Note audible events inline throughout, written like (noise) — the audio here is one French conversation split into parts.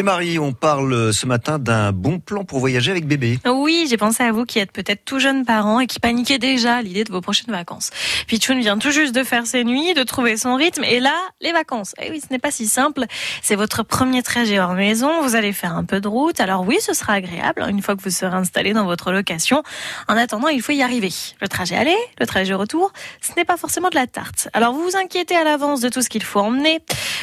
Et Marie, on parle ce matin d'un bon plan pour voyager avec bébé. Oui, j'ai pensé à vous qui êtes peut-être tout jeunes parents et qui paniquez déjà à l'idée de vos prochaines vacances. Pichoun vient tout juste de faire ses nuits, de trouver son rythme et là, les vacances. Eh oui, ce n'est pas si simple. C'est votre premier trajet hors maison, vous allez faire un peu de route. Alors oui, ce sera agréable hein, une fois que vous serez installé dans votre location. En attendant, il faut y arriver. Le trajet aller, le trajet retour, ce n'est pas forcément de la tarte. Alors vous vous inquiétez à l'avance de tout ce qu'il faut emmener.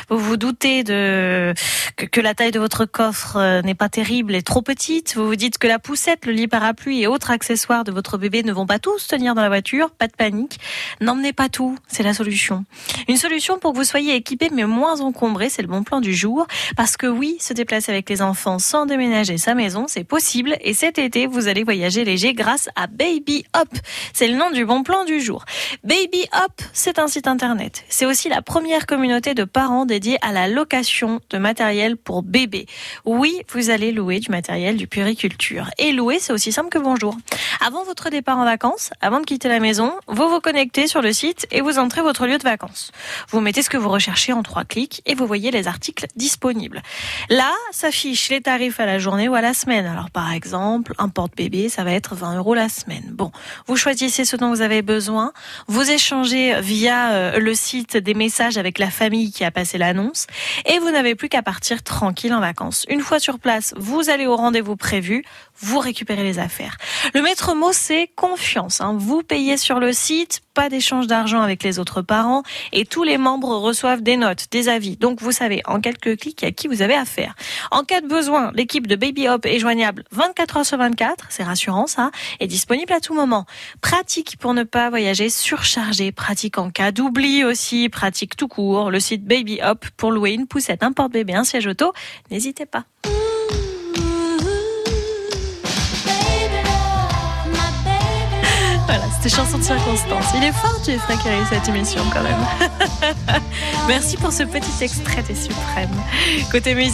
Vous vous doutez de que, que la taille de votre coffre euh, n'est pas terrible et trop petite. Vous vous dites que la poussette, le lit parapluie et autres accessoires de votre bébé ne vont pas tous tenir dans la voiture. Pas de panique. N'emmenez pas tout. C'est la solution. Une solution pour que vous soyez équipé mais moins encombré. C'est le bon plan du jour. Parce que oui, se déplacer avec les enfants sans déménager sa maison, c'est possible. Et cet été, vous allez voyager léger grâce à Baby Hop. C'est le nom du bon plan du jour. Baby Hop, c'est un site internet. C'est aussi la première communauté de parents à la location de matériel pour bébés. Oui, vous allez louer du matériel du puriculture. Et louer, c'est aussi simple que bonjour. Avant votre départ en vacances, avant de quitter la maison, vous vous connectez sur le site et vous entrez votre lieu de vacances. Vous mettez ce que vous recherchez en trois clics et vous voyez les articles disponibles. Là, s'affichent les tarifs à la journée ou à la semaine. Alors, par exemple, un porte-bébé, ça va être 20 euros la semaine. Bon, vous choisissez ce dont vous avez besoin. Vous échangez via euh, le site des messages avec la famille qui a passé et vous n'avez plus qu'à partir tranquille en vacances. Une fois sur place, vous allez au rendez-vous prévu, vous récupérez les affaires. Le maître mot, c'est confiance. hein. Vous payez sur le site, pas d'échange d'argent avec les autres parents et tous les membres reçoivent des notes, des avis. Donc vous savez en quelques clics à qui vous avez affaire. En cas de besoin, l'équipe de Baby Hop est joignable 24 heures sur 24, c'est rassurant ça, et disponible à tout moment. Pratique pour ne pas voyager surchargé, pratique en cas d'oubli aussi, pratique tout court. Le site Baby Hop pour louer une poussette, un porte-bébé, un siège auto, n'hésitez pas. C'était chanson de circonstance. Il est fort, Jeffrey, réussi cette émission quand même. (laughs) Merci pour ce petit extrait des suprêmes. Côté musique.